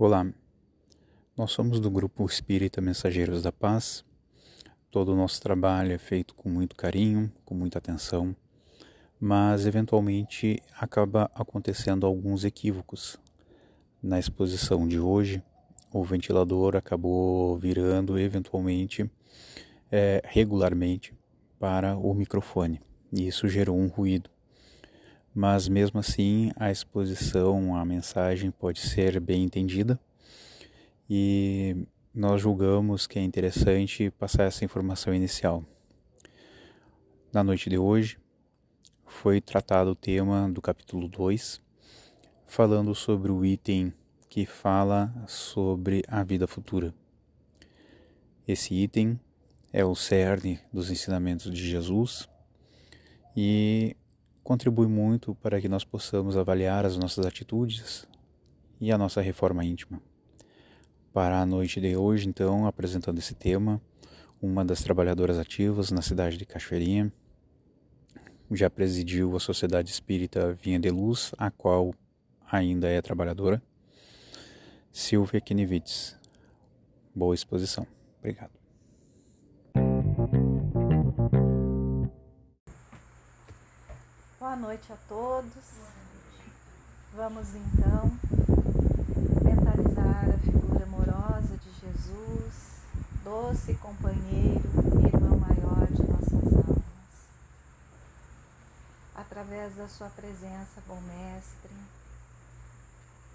Olá, nós somos do grupo Espírita Mensageiros da Paz. Todo o nosso trabalho é feito com muito carinho, com muita atenção, mas eventualmente acaba acontecendo alguns equívocos. Na exposição de hoje, o ventilador acabou virando eventualmente, é, regularmente, para o microfone e isso gerou um ruído mas mesmo assim a exposição, a mensagem pode ser bem entendida e nós julgamos que é interessante passar essa informação inicial. Na noite de hoje foi tratado o tema do capítulo 2, falando sobre o item que fala sobre a vida futura. Esse item é o cerne dos ensinamentos de Jesus e contribui muito para que nós possamos avaliar as nossas atitudes e a nossa reforma íntima. Para a noite de hoje, então, apresentando esse tema, uma das trabalhadoras ativas na cidade de Cachoeirinha, já presidiu a Sociedade Espírita Vinha de Luz, a qual ainda é trabalhadora, Silvia Kinevitz. Boa exposição. Obrigado. Noite a todos. Vamos então mentalizar a figura amorosa de Jesus, doce companheiro, irmão maior de nossas almas. Através da sua presença, bom mestre,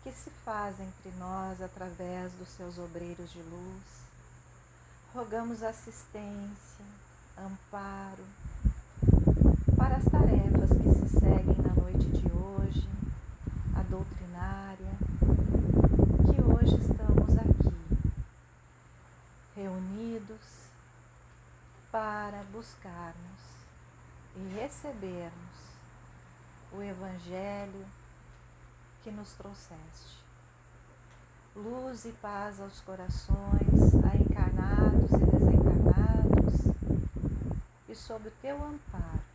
que se faz entre nós através dos seus obreiros de luz, rogamos assistência, amparo, para as tarefas que se seguem na noite de hoje, a doutrinária, que hoje estamos aqui, reunidos para buscarmos e recebermos o Evangelho que nos trouxeste. Luz e paz aos corações, a encarnados e desencarnados, e sob o teu amparo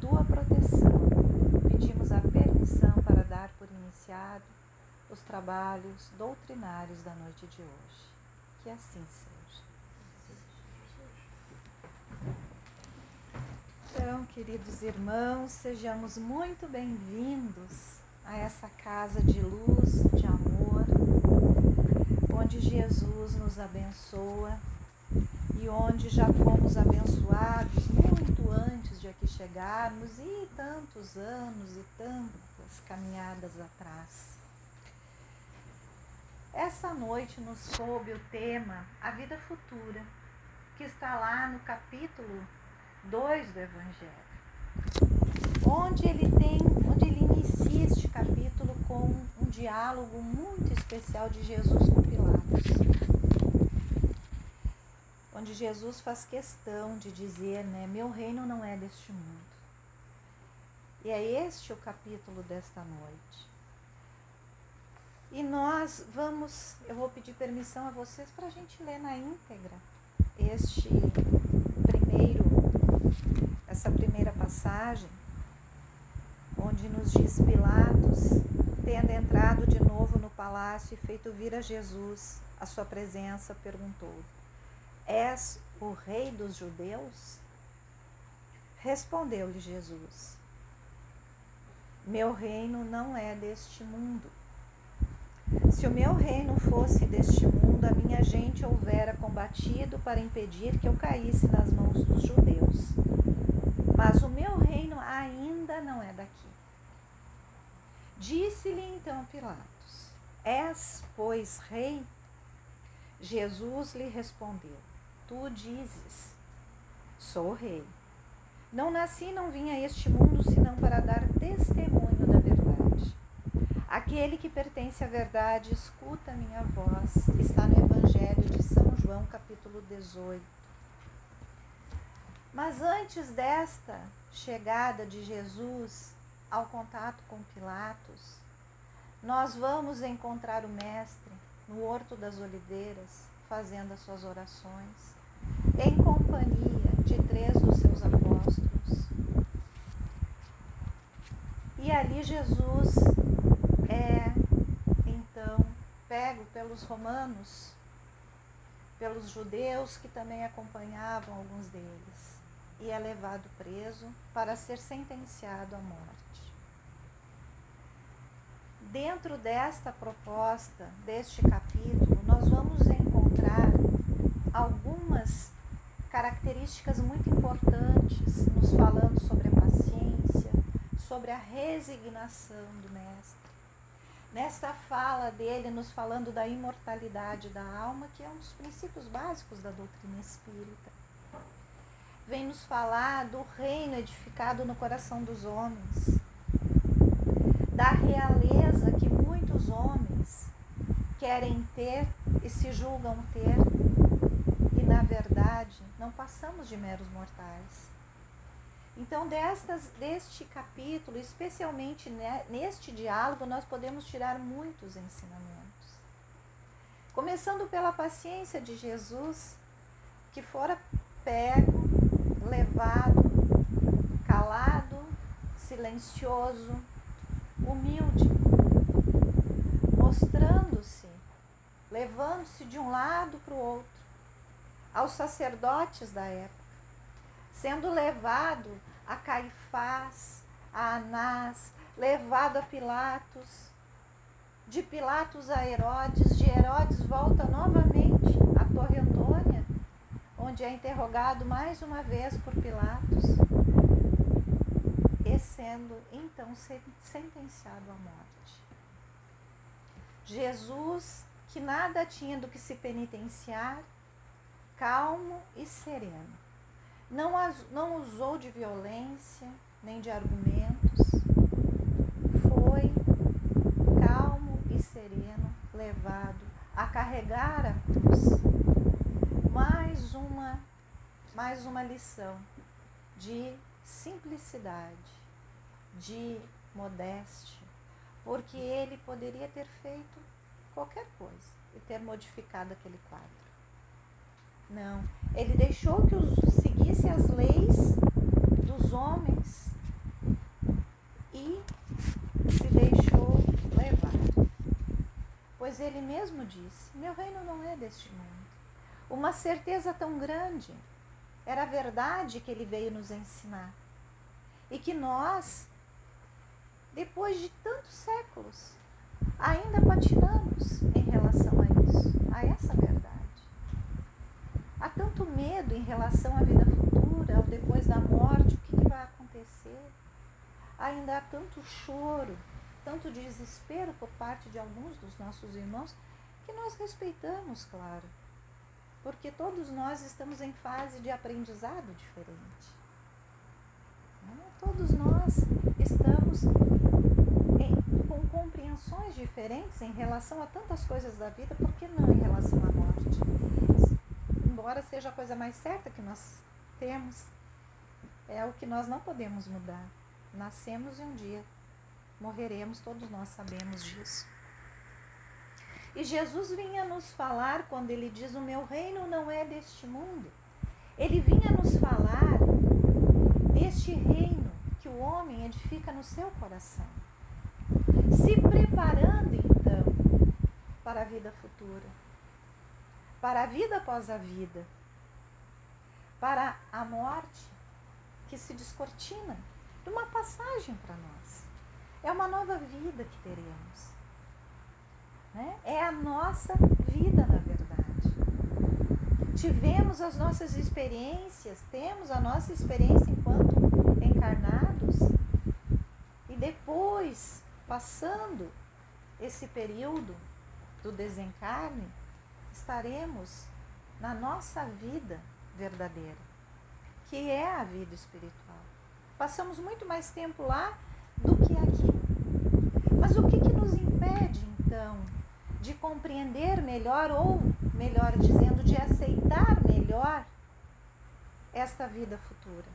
tua proteção, pedimos a permissão para dar por iniciado os trabalhos doutrinários da noite de hoje. Que assim seja. Então, queridos irmãos, sejamos muito bem-vindos a essa casa de luz, de amor, onde Jesus nos abençoa e onde já fomos abençoados muito antes de aqui chegarmos e tantos anos e tantas caminhadas atrás. Essa noite nos soube o tema A Vida Futura, que está lá no capítulo 2 do Evangelho, onde ele tem, onde ele inicia este capítulo com um diálogo muito especial de Jesus com Pilatos onde Jesus faz questão de dizer, né, meu reino não é deste mundo. E é este o capítulo desta noite. E nós vamos, eu vou pedir permissão a vocês para a gente ler na íntegra este primeiro, essa primeira passagem, onde nos diz Pilatos, tendo entrado de novo no palácio e feito vir a Jesus a sua presença, perguntou: És o rei dos judeus? Respondeu-lhe Jesus: Meu reino não é deste mundo. Se o meu reino fosse deste mundo, a minha gente houvera combatido para impedir que eu caísse nas mãos dos judeus. Mas o meu reino ainda não é daqui. Disse-lhe então Pilatos: És, pois, rei? Jesus lhe respondeu: tu dizes: Sou rei. Não nasci, não vim a este mundo senão para dar testemunho. Aquele que pertence à verdade escuta a minha voz. Está no Evangelho de São João, capítulo 18. Mas antes desta chegada de Jesus ao contato com Pilatos, nós vamos encontrar o Mestre no Horto das Oliveiras, fazendo as suas orações em companhia de três dos seus apóstolos. E ali Jesus é, então, pelos romanos, pelos judeus que também acompanhavam alguns deles, e é levado preso para ser sentenciado à morte. Dentro desta proposta, deste capítulo, nós vamos encontrar algumas características muito importantes, nos falando sobre a paciência, sobre a resignação do Mestre. Nesta fala dele, nos falando da imortalidade da alma, que é um dos princípios básicos da doutrina espírita. Vem nos falar do reino edificado no coração dos homens, da realeza que muitos homens querem ter e se julgam ter, e na verdade não passamos de meros mortais. Então, destas, deste capítulo, especialmente neste diálogo, nós podemos tirar muitos ensinamentos. Começando pela paciência de Jesus, que fora pego, levado, calado, silencioso, humilde, mostrando-se, levando-se de um lado para o outro, aos sacerdotes da época, sendo levado a Caifás, a Anás, levado a Pilatos, de Pilatos a Herodes, de Herodes volta novamente à Torre Antônia, onde é interrogado mais uma vez por Pilatos, e sendo então sentenciado à morte. Jesus, que nada tinha do que se penitenciar, calmo e sereno não, não usou de violência nem de argumentos, foi calmo e sereno, levado a carregar a cruz. Mais uma, mais uma lição de simplicidade, de modéstia, porque ele poderia ter feito qualquer coisa e ter modificado aquele quadro. Não, ele deixou que os seguisse as leis dos homens e se deixou levar. Pois ele mesmo disse: Meu reino não é deste mundo. Uma certeza tão grande era a verdade que ele veio nos ensinar. E que nós, depois de tantos séculos, ainda patinamos em relação a isso, a essa verdade. Há tanto medo em relação à vida futura, ao depois da morte, o que, que vai acontecer. Ainda há tanto choro, tanto desespero por parte de alguns dos nossos irmãos, que nós respeitamos, claro. Porque todos nós estamos em fase de aprendizado diferente. Né? Todos nós estamos em, com compreensões diferentes em relação a tantas coisas da vida, por que não em relação à morte? embora seja a coisa mais certa que nós temos, é o que nós não podemos mudar. Nascemos e um dia morreremos, todos nós sabemos disso. E Jesus vinha nos falar quando ele diz: O meu reino não é deste mundo. Ele vinha nos falar deste reino que o homem edifica no seu coração, se preparando então para a vida futura para a vida após a vida, para a morte que se descortina, uma passagem para nós. É uma nova vida que teremos. Né? É a nossa vida, na verdade. Tivemos as nossas experiências, temos a nossa experiência enquanto encarnados, e depois, passando esse período do desencarne, estaremos na nossa vida verdadeira, que é a vida espiritual. Passamos muito mais tempo lá do que aqui. Mas o que, que nos impede, então, de compreender melhor, ou, melhor dizendo, de aceitar melhor esta vida futura?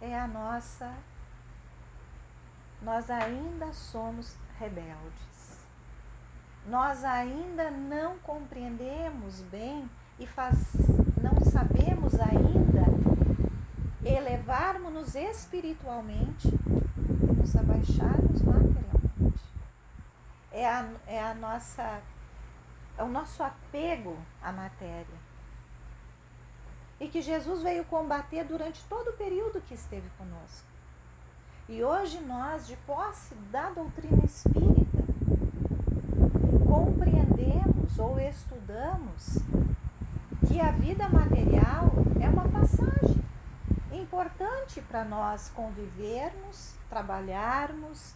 É a nossa. Nós ainda somos rebeldes nós ainda não compreendemos bem e faz, não sabemos ainda elevarmos-nos espiritualmente e nos abaixarmos materialmente. é a, é a nossa é o nosso apego à matéria. E que Jesus veio combater durante todo o período que esteve conosco. E hoje nós, de posse da doutrina espírita, compreendemos ou estudamos que a vida material é uma passagem importante para nós convivermos, trabalharmos,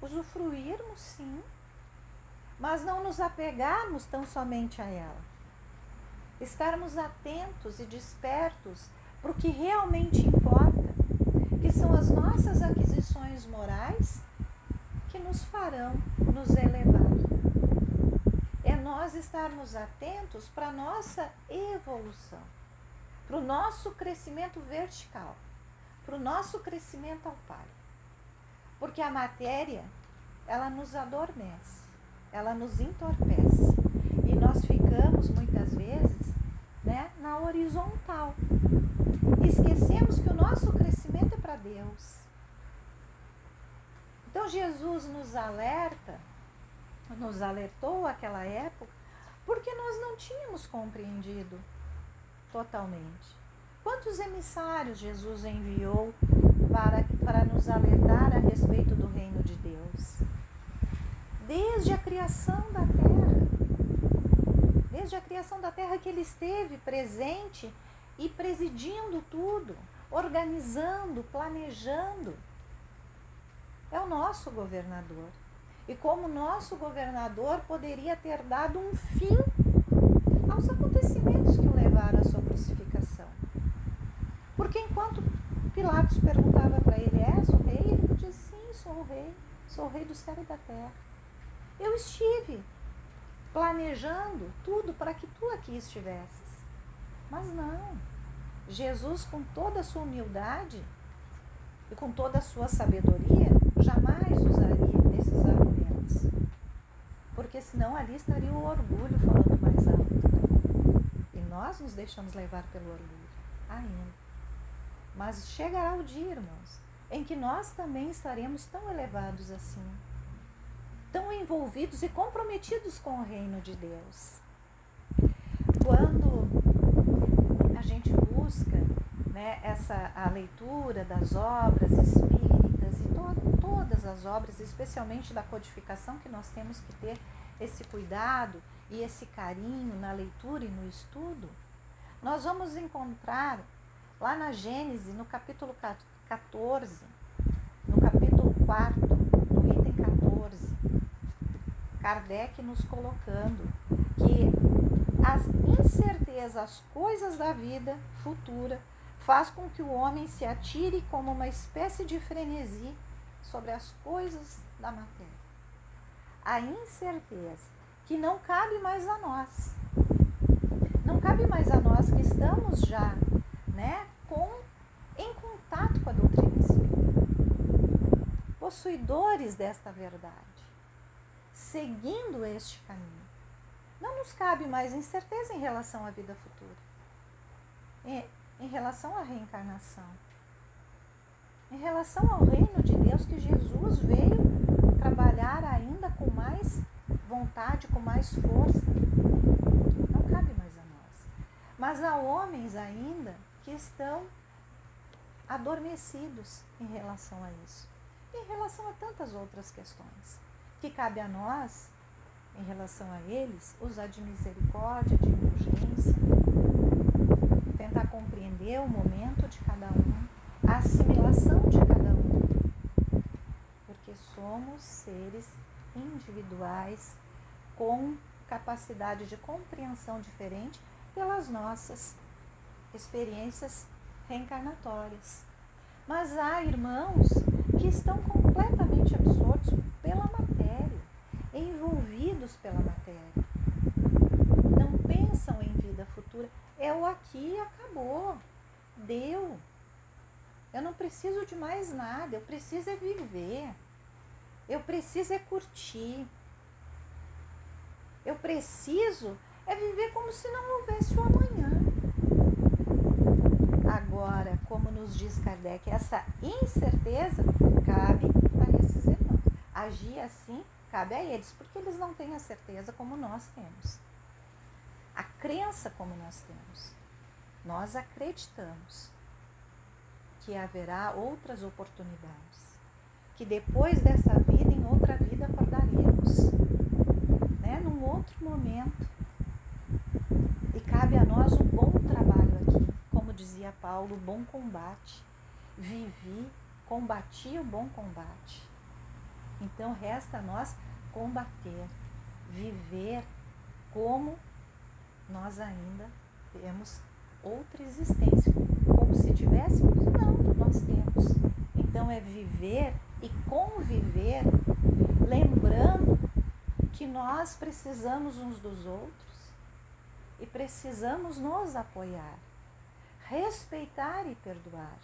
usufruirmos sim, mas não nos apegarmos tão somente a ela. Estarmos atentos e despertos para o que realmente importa, que são as nossas aquisições morais que nos farão nos elevar. É nós estarmos atentos para a nossa evolução, para o nosso crescimento vertical, para o nosso crescimento ao Pai. Porque a matéria, ela nos adormece, ela nos entorpece. E nós ficamos muitas vezes né, na horizontal. Esquecemos que o nosso crescimento é para Deus. Então Jesus nos alerta, nos alertou aquela época, porque nós não tínhamos compreendido totalmente. Quantos emissários Jesus enviou para, para nos alertar a respeito do reino de Deus. Desde a criação da terra. Desde a criação da terra que ele esteve presente e presidindo tudo, organizando, planejando. É o nosso governador. E como nosso governador poderia ter dado um fim aos acontecimentos que levaram à sua crucificação. Porque enquanto Pilatos perguntava para ele: És o rei? Ele disse: Sim, sou o rei. Sou o rei do céu e da terra. Eu estive planejando tudo para que tu aqui estivesses. Mas não. Jesus, com toda a sua humildade e com toda a sua sabedoria, jamais usaria desses argumentos. Porque senão ali estaria o orgulho falando nós nos deixamos levar pelo orgulho ainda. Mas chegará o dia, irmãos, em que nós também estaremos tão elevados assim, tão envolvidos e comprometidos com o reino de Deus. Quando a gente busca né, essa a leitura das obras espíritas e to, todas as obras, especialmente da codificação, que nós temos que ter esse cuidado e esse carinho na leitura e no estudo, nós vamos encontrar Lá na Gênesis, no capítulo 14, no capítulo 4, no item 14, Kardec nos colocando que as incertezas, as coisas da vida futura, faz com que o homem se atire como uma espécie de frenesi sobre as coisas da matéria. A incerteza que não cabe mais a nós. Não cabe mais a nós que estamos já né, com, em contato com a doutrina espírita, possuidores desta verdade, seguindo este caminho. Não nos cabe mais incerteza em relação à vida futura, em, em relação à reencarnação, em relação ao reino de Deus que Jesus veio trabalhar ainda com mais vontade, com mais força. Não cabe mais a nós. Mas há homens ainda que estão adormecidos em relação a isso. em relação a tantas outras questões, que cabe a nós, em relação a eles, usar de misericórdia, de indulgência, tentar compreender o momento de cada um, a assimilação de cada um, porque somos seres individuais com capacidade de compreensão diferente pelas nossas experiências reencarnatórias. Mas há irmãos que estão completamente absortos pela matéria, envolvidos pela matéria. Não pensam em vida futura. É o aqui acabou. Deu. Eu não preciso de mais nada. Eu preciso é viver. Eu preciso é curtir. Eu preciso é viver como se não houvesse o amanhã. Agora, como nos diz Kardec, essa incerteza cabe a esses irmãos. Agir assim Cabe a eles, porque eles não têm a certeza como nós temos. A crença como nós temos. Nós acreditamos que haverá outras oportunidades, que depois dessa vida, em outra vida, acordaremos, né? num outro momento. E cabe a nós um bom trabalho aqui, como dizia Paulo, bom combate. Vivi, combati o bom combate. Então resta a nós combater, viver como nós ainda temos outra existência, como se tivéssemos? Não, nós temos. Então é viver e conviver, lembrando que nós precisamos uns dos outros e precisamos nos apoiar, respeitar e perdoar.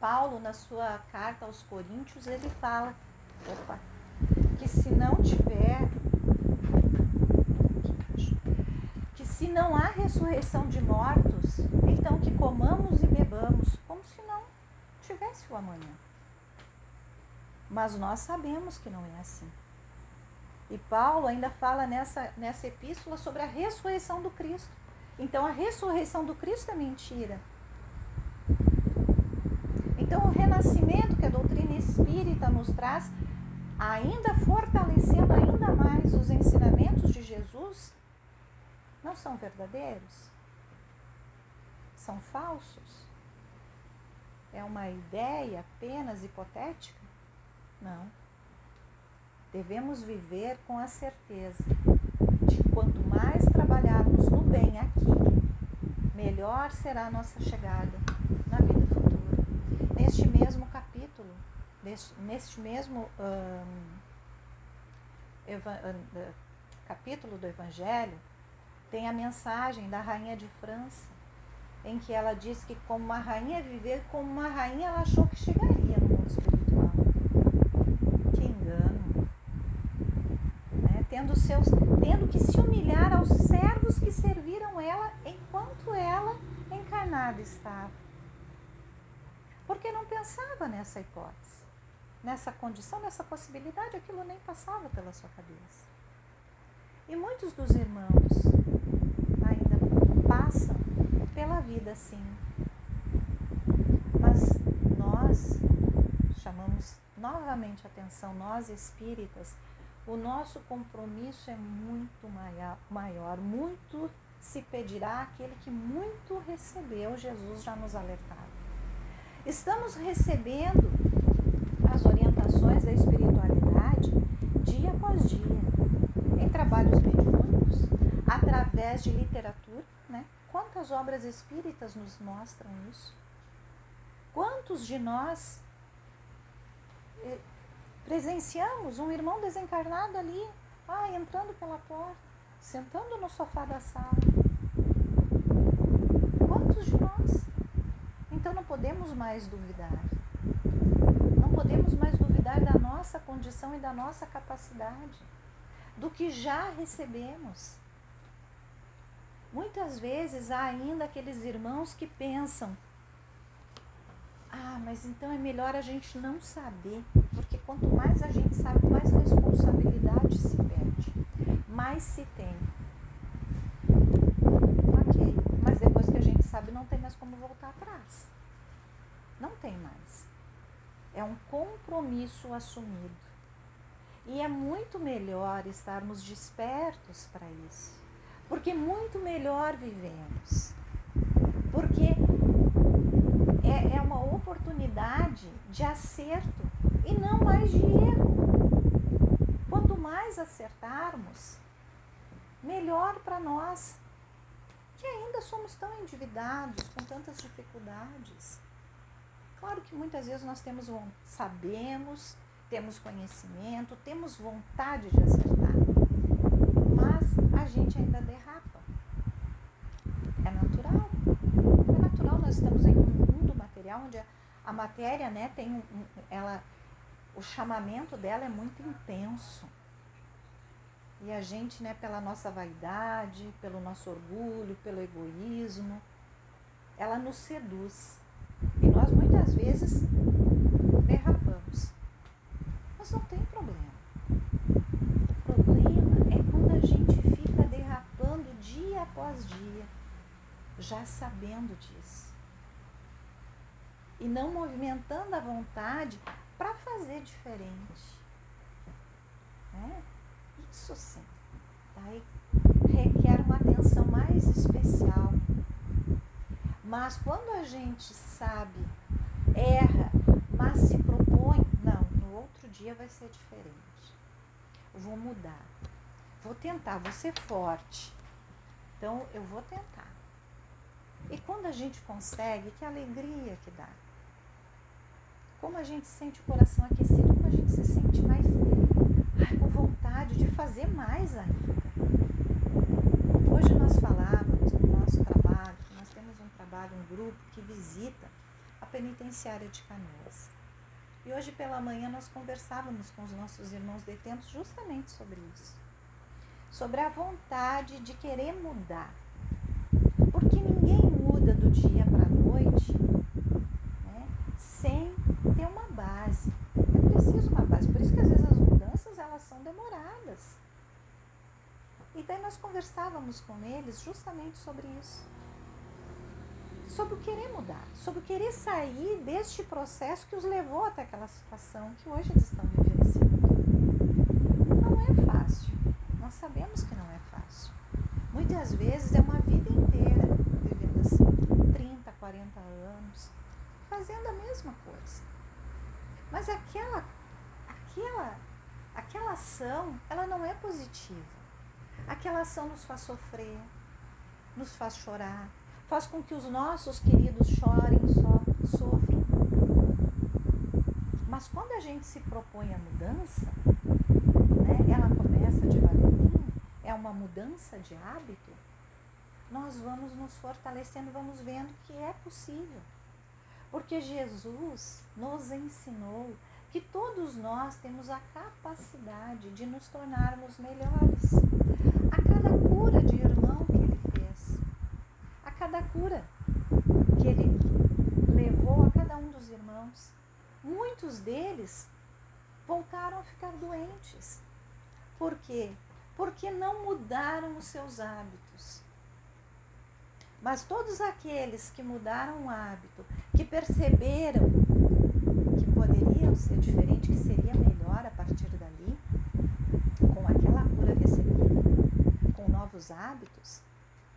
Paulo, na sua carta aos Coríntios, ele fala opa, que se não tiver se não há ressurreição de mortos, então que comamos e bebamos como se não tivesse o amanhã. Mas nós sabemos que não é assim. E Paulo ainda fala nessa, nessa epístola sobre a ressurreição do Cristo. Então a ressurreição do Cristo é mentira. Então o renascimento que a doutrina espírita nos traz, ainda fortalecendo ainda mais os ensinamentos de Jesus, não são verdadeiros? São falsos? É uma ideia apenas hipotética? Não. Devemos viver com a certeza de quanto mais trabalharmos no bem aqui, melhor será a nossa chegada na vida futura. Neste mesmo capítulo, neste, neste mesmo capítulo do Evangelho, tem a mensagem da rainha de França, em que ela diz que como uma rainha viver como uma rainha, ela achou que chegaria no mundo espiritual. Que engano. Né? Tendo, seus, tendo que se humilhar aos servos que serviram ela enquanto ela encarnada estava. Porque não pensava nessa hipótese, nessa condição, nessa possibilidade, aquilo nem passava pela sua cabeça. E muitos dos irmãos passam pela vida assim. Mas nós chamamos novamente a atenção, nós espíritas, o nosso compromisso é muito maior, muito se pedirá aquele que muito recebeu, Jesus já nos alertava. Estamos recebendo as orientações da espiritualidade dia após dia, em trabalhos mediúnicos, através de literatura, né? Quantas obras espíritas nos mostram isso? Quantos de nós eh, presenciamos um irmão desencarnado ali, ah, entrando pela porta, sentando no sofá da sala? Quantos de nós? Então não podemos mais duvidar. Não podemos mais duvidar da nossa condição e da nossa capacidade, do que já recebemos. Muitas vezes há ainda aqueles irmãos que pensam: ah, mas então é melhor a gente não saber, porque quanto mais a gente sabe, mais responsabilidade se perde, mais se tem. Ok, mas depois que a gente sabe, não tem mais como voltar atrás. Não tem mais. É um compromisso assumido. E é muito melhor estarmos despertos para isso porque muito melhor vivemos. Porque oportunidade de acerto e não mais de erro. Quanto mais acertarmos, melhor para nós, que ainda somos tão endividados, com tantas dificuldades. Claro que muitas vezes nós temos sabemos, temos conhecimento, temos vontade de acertar a gente ainda derrapa. É natural. É natural, nós estamos em um mundo material onde a a matéria, né, tem um, ela o chamamento dela é muito intenso. E a gente, né, pela nossa vaidade, pelo nosso orgulho, pelo egoísmo, ela nos seduz. E nós muitas vezes derrapamos. Mas não tem problema. O problema é quando a gente fica derrapando dia após dia, já sabendo disso. E não movimentando a vontade para fazer diferente. É? Isso sim. Daí requer uma atenção mais especial. Mas quando a gente sabe, erra, mas se propõe, não, no outro dia vai ser diferente. Vou mudar. Vou tentar, vou ser forte. Então eu vou tentar. E quando a gente consegue, que alegria que dá. Como a gente sente o coração aquecido, como a gente se sente mais ai, com vontade de fazer mais ainda. Hoje nós falávamos no nosso trabalho, nós temos um trabalho, um grupo que visita a penitenciária de Canoas. E hoje pela manhã nós conversávamos com os nossos irmãos detentos justamente sobre isso. Sobre a vontade de querer mudar. Porque ninguém muda do dia para a noite né, sem ter uma base. É preciso uma base. Por isso que às vezes as mudanças elas são demoradas. E daí nós conversávamos com eles justamente sobre isso. Sobre o querer mudar, sobre o querer sair deste processo que os levou até aquela situação que hoje eles estão vivenciando. Não é fácil, nós sabemos que não é fácil. Muitas vezes é uma vida inteira vivendo assim, 30, 40 anos, fazendo a mesma coisa. Mas aquela, aquela, aquela ação, ela não é positiva aquela ação nos faz sofrer, nos faz chorar, faz com que os nossos queridos chorem, so, sofram. Mas quando a gente se propõe a mudança, né, ela começa devagarinho, é uma mudança de hábito, nós vamos nos fortalecendo, vamos vendo que é possível. Porque Jesus nos ensinou que todos nós temos a capacidade de nos tornarmos melhores a cada cura de irmão que ele fez, a cada cura que ele levou a cada um dos irmãos. Muitos deles voltaram a ficar doentes. Por quê? Porque não mudaram os seus hábitos. Mas todos aqueles que mudaram o hábito, que perceberam ser diferente, que seria melhor a partir dali, com aquela cura recebida, com novos hábitos,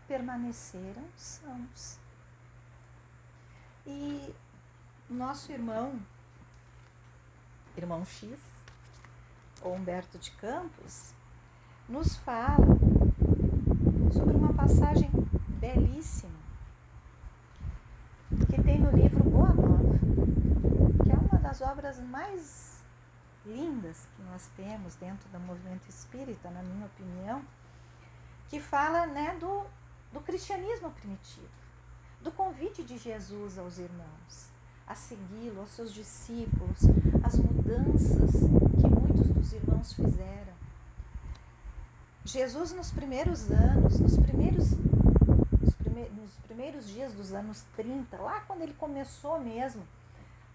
permaneceram sãos. E nosso irmão, irmão X, Humberto de Campos, nos fala sobre uma passagem belíssima que tem no livro Boa Nova, que é uma das obras mais lindas que nós temos dentro do movimento espírita, na minha opinião, que fala né, do, do cristianismo primitivo, do convite de Jesus aos irmãos, a segui-lo, aos seus discípulos, as mudanças que muitos dos irmãos fizeram. Jesus, nos primeiros anos, nos primeiros, nos, prime, nos primeiros dias dos anos 30, lá quando ele começou mesmo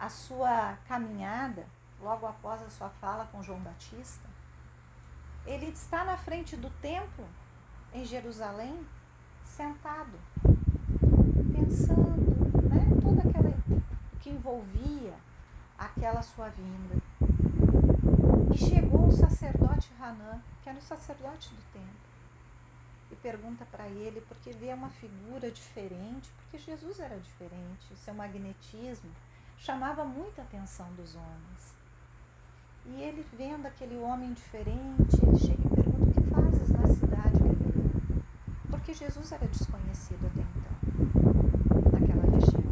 a sua caminhada, logo após a sua fala com João Batista, ele está na frente do templo em Jerusalém, sentado, pensando, né, toda aquela que envolvia aquela sua vinda. E chegou o sacerdote Hanã, que era o sacerdote do templo, e pergunta para ele porque vê uma figura diferente, porque Jesus era diferente, seu magnetismo chamava muita atenção dos homens. E ele vendo aquele homem diferente, ele chega e pergunta o que fazes na cidade Galileia? Porque Jesus era desconhecido até então, naquela região.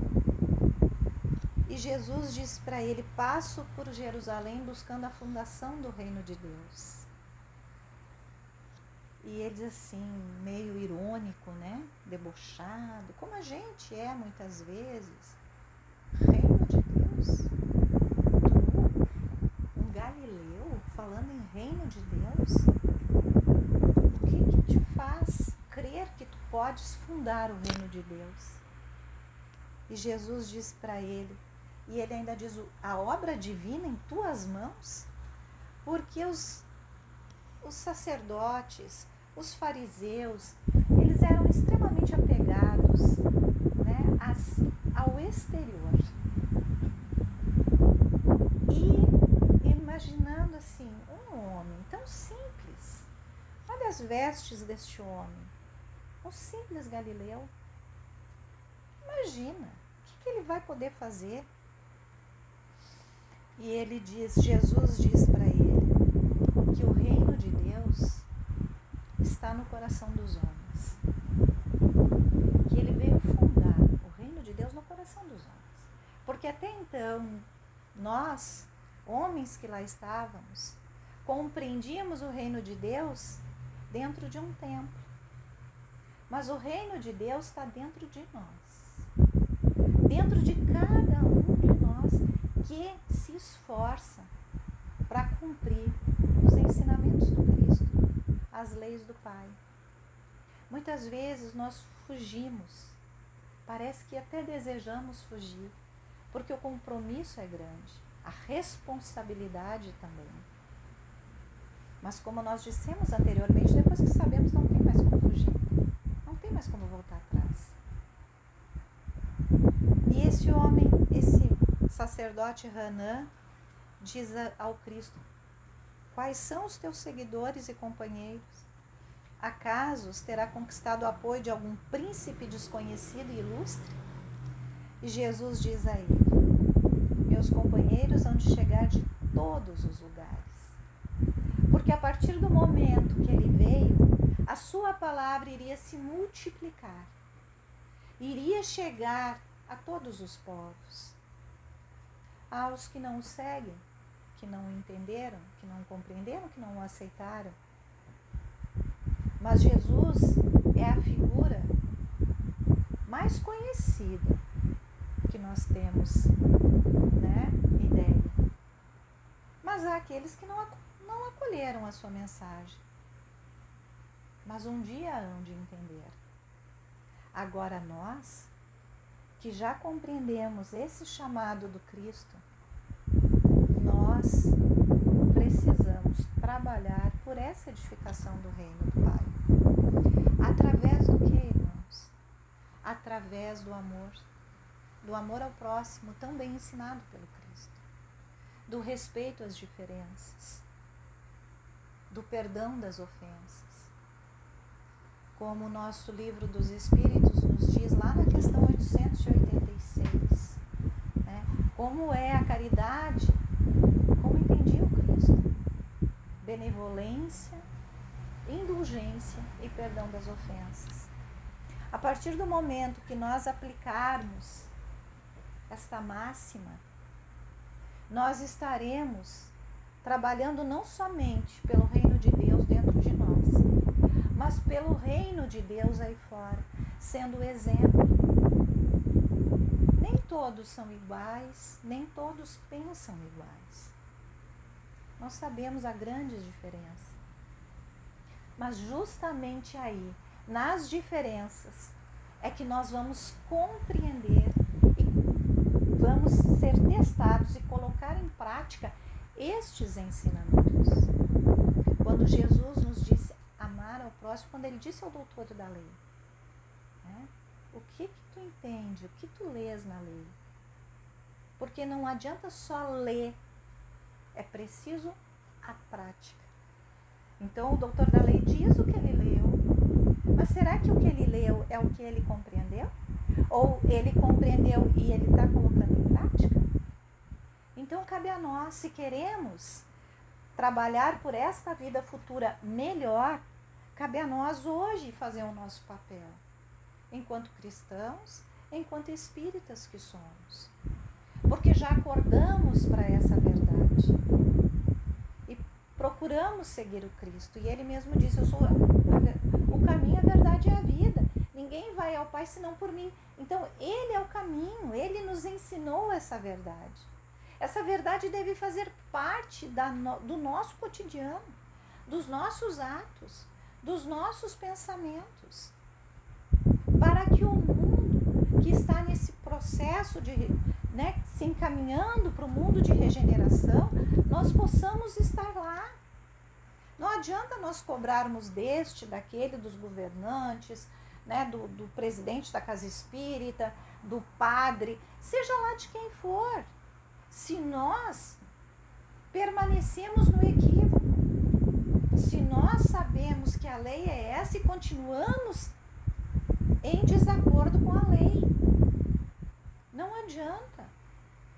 E Jesus diz para ele: Passo por Jerusalém buscando a fundação do reino de Deus. E ele diz assim, meio irônico, né? Debochado, como a gente é muitas vezes. Reino de Deus? Galileu falando em reino de Deus? O que, que te faz crer que tu podes fundar o reino de Deus? E Jesus diz para ele, e ele ainda diz: a obra divina em tuas mãos? Porque os, os sacerdotes, os fariseus, eles extremamente apegados né, ao exterior. E imaginando assim, um homem tão simples. Olha as vestes deste homem. Um simples galileu. Imagina, o que, que ele vai poder fazer? E ele diz, Jesus diz para ele que o reino de Deus está no coração dos homens. Que ele veio fundar o reino de Deus no coração dos homens. Porque até então, nós, homens que lá estávamos, compreendíamos o reino de Deus dentro de um templo. Mas o reino de Deus está dentro de nós. Dentro de cada um de nós que se esforça para cumprir os ensinamentos do Cristo, as leis do Pai. Muitas vezes nós fugimos, parece que até desejamos fugir, porque o compromisso é grande, a responsabilidade também. Mas como nós dissemos anteriormente, depois que sabemos, não tem mais como fugir, não tem mais como voltar atrás. E esse homem, esse sacerdote Hanã diz ao Cristo: Quais são os teus seguidores e companheiros? Acaso terá conquistado o apoio de algum príncipe desconhecido e ilustre? E Jesus diz a ele: Meus companheiros hão de chegar de todos os lugares. Porque a partir do momento que ele veio, a sua palavra iria se multiplicar, iria chegar a todos os povos aos que não o seguem, que não o entenderam, que não o compreenderam, que não o aceitaram. Mas Jesus é a figura mais conhecida que nós temos, né, ideia. Mas há aqueles que não, não acolheram a sua mensagem. Mas um dia hão de entender. Agora nós que já compreendemos esse chamado do Cristo, nós precisamos trabalhar por essa edificação do reino do Pai. Através do que, irmãos? Através do amor, do amor ao próximo, também ensinado pelo Cristo, do respeito às diferenças, do perdão das ofensas. Como o nosso livro dos Espíritos nos diz lá na questão 886, né? como é a caridade benevolência, indulgência e perdão das ofensas. A partir do momento que nós aplicarmos esta máxima, nós estaremos trabalhando não somente pelo reino de Deus dentro de nós, mas pelo reino de Deus aí fora, sendo exemplo. Nem todos são iguais, nem todos pensam iguais. Nós sabemos a grande diferença. Mas justamente aí, nas diferenças, é que nós vamos compreender e vamos ser testados e colocar em prática estes ensinamentos. Quando Jesus nos disse amar ao próximo, quando ele disse ao doutor da lei, né? o que, que tu entende, o que tu lês na lei? Porque não adianta só ler é preciso a prática. Então, o doutor da lei diz o que ele leu, mas será que o que ele leu é o que ele compreendeu? Ou ele compreendeu e ele está colocando em prática? Então, cabe a nós, se queremos trabalhar por esta vida futura melhor, cabe a nós hoje fazer o nosso papel, enquanto cristãos, enquanto espíritas que somos porque já acordamos para essa verdade e procuramos seguir o Cristo. E Ele mesmo disse: Eu sou o caminho, a verdade e a vida. Ninguém vai ao Pai senão por mim. Então Ele é o caminho. Ele nos ensinou essa verdade. Essa verdade deve fazer parte da, do nosso cotidiano, dos nossos atos, dos nossos pensamentos, para que o mundo que está nesse processo de né, se encaminhando para o mundo de regeneração, nós possamos estar lá. Não adianta nós cobrarmos deste, daquele, dos governantes, né, do, do presidente da casa espírita, do padre, seja lá de quem for. Se nós permanecemos no equívoco, se nós sabemos que a lei é essa e continuamos em desacordo com a lei, não adianta.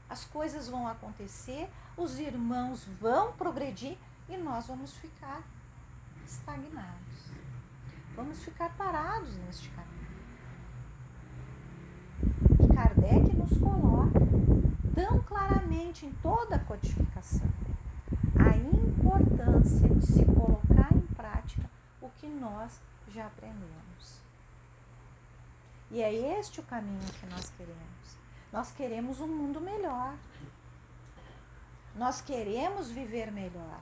As coisas vão acontecer, os irmãos vão progredir e nós vamos ficar estagnados. Vamos ficar parados neste caminho. E Kardec nos coloca tão claramente em toda a codificação a importância de se colocar em prática o que nós já aprendemos. E é este o caminho que nós queremos. Nós queremos um mundo melhor. Nós queremos viver melhor.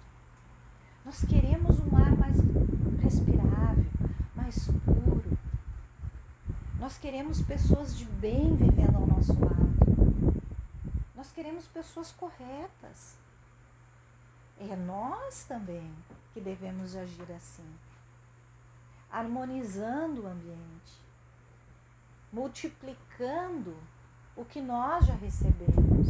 Nós queremos um ar mais respirável, mais puro. Nós queremos pessoas de bem vivendo ao nosso lado. Pessoas corretas. É nós também que devemos agir assim, harmonizando o ambiente, multiplicando o que nós já recebemos,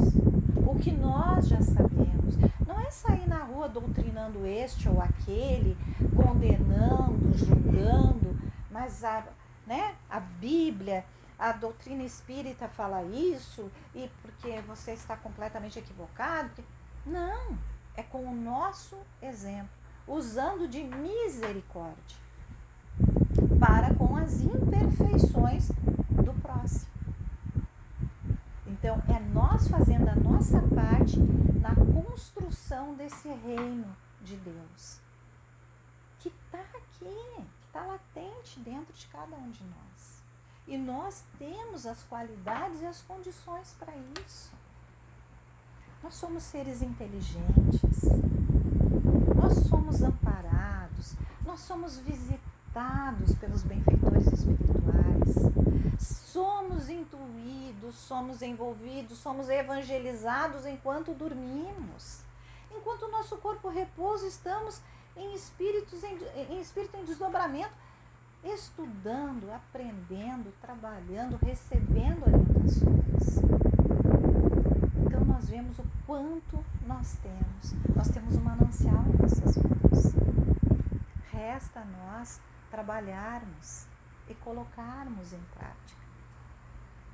o que nós já sabemos. Não é sair na rua doutrinando este ou aquele, condenando, julgando, mas a, né, a Bíblia, a doutrina espírita fala isso e porque você está completamente equivocado. Não, é com o nosso exemplo, usando de misericórdia para com as imperfeições do próximo. Então, é nós fazendo a nossa parte na construção desse reino de Deus, que está aqui, que está latente dentro de cada um de nós. E nós temos as qualidades e as condições para isso. Nós somos seres inteligentes, nós somos amparados, nós somos visitados pelos benfeitores espirituais, somos intuídos, somos envolvidos, somos evangelizados enquanto dormimos. Enquanto o nosso corpo repousa, estamos em, espíritos, em, em espírito em desdobramento, estudando, aprendendo, trabalhando, recebendo orientações. Então nós vemos o quanto nós temos. Nós temos um manancial em nossas mãos. Resta a nós trabalharmos e colocarmos em prática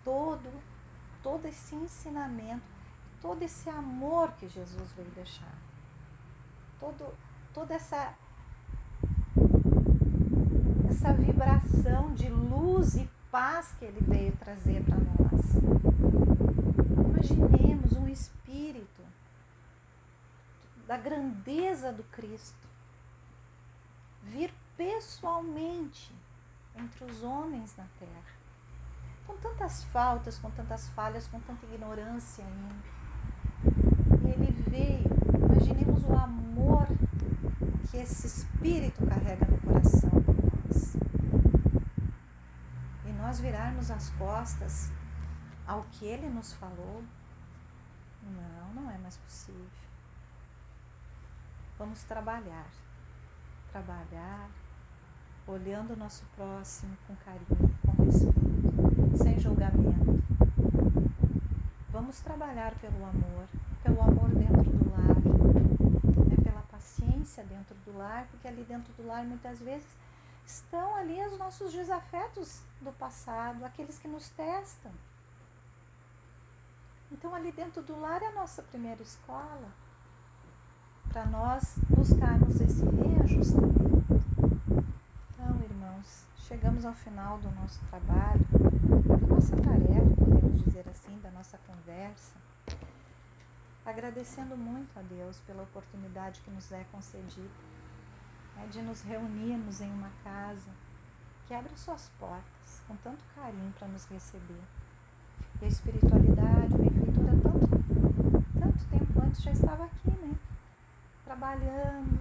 todo todo esse ensinamento, todo esse amor que Jesus veio deixar. Todo toda essa essa vibração de luz e paz que ele veio trazer para nós. Imaginemos um espírito da grandeza do Cristo vir pessoalmente entre os homens na terra. Com tantas faltas, com tantas falhas, com tanta ignorância ainda. E ele veio, imaginemos o amor que esse Espírito carrega no coração nós. E nós virarmos as costas ao que ele nos falou, não, não é mais possível. Vamos trabalhar, trabalhar, olhando o nosso próximo com carinho, com respeito, sem julgamento. Vamos trabalhar pelo amor, pelo amor dentro do lar, né, pela paciência dentro do lar, porque ali dentro do lar muitas vezes estão ali os nossos desafetos do passado, aqueles que nos testam. Então ali dentro do lar é a nossa primeira escola para nós buscarmos esse reajustamento. Então, irmãos, chegamos ao final do nosso trabalho, da nossa tarefa, podemos dizer assim, da nossa conversa, agradecendo muito a Deus pela oportunidade que nos é concedida né, de nos reunirmos em uma casa que abre suas portas com tanto carinho para nos receber. E a espiritualidade, a benfeitura, tanto, tanto tempo antes já estava aqui, né? trabalhando,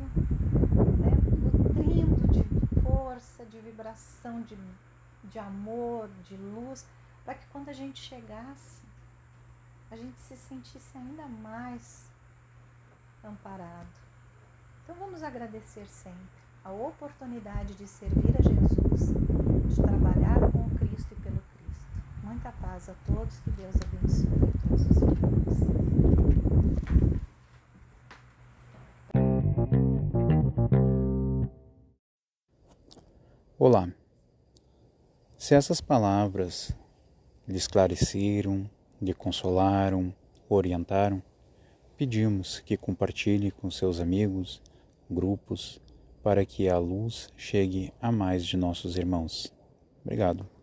né, nutrindo de força, de vibração, de, de amor, de luz, para que quando a gente chegasse, a gente se sentisse ainda mais amparado. Então vamos agradecer sempre a oportunidade de servir a Jesus de trabalhar com o Cristo e pelo Cristo. Muita paz a todos, que Deus abençoe a todos os irmãos. Olá. Se essas palavras lhe esclareceram, lhe consolaram, orientaram, pedimos que compartilhe com seus amigos, grupos, para que a luz chegue a mais de nossos irmãos. Obrigado.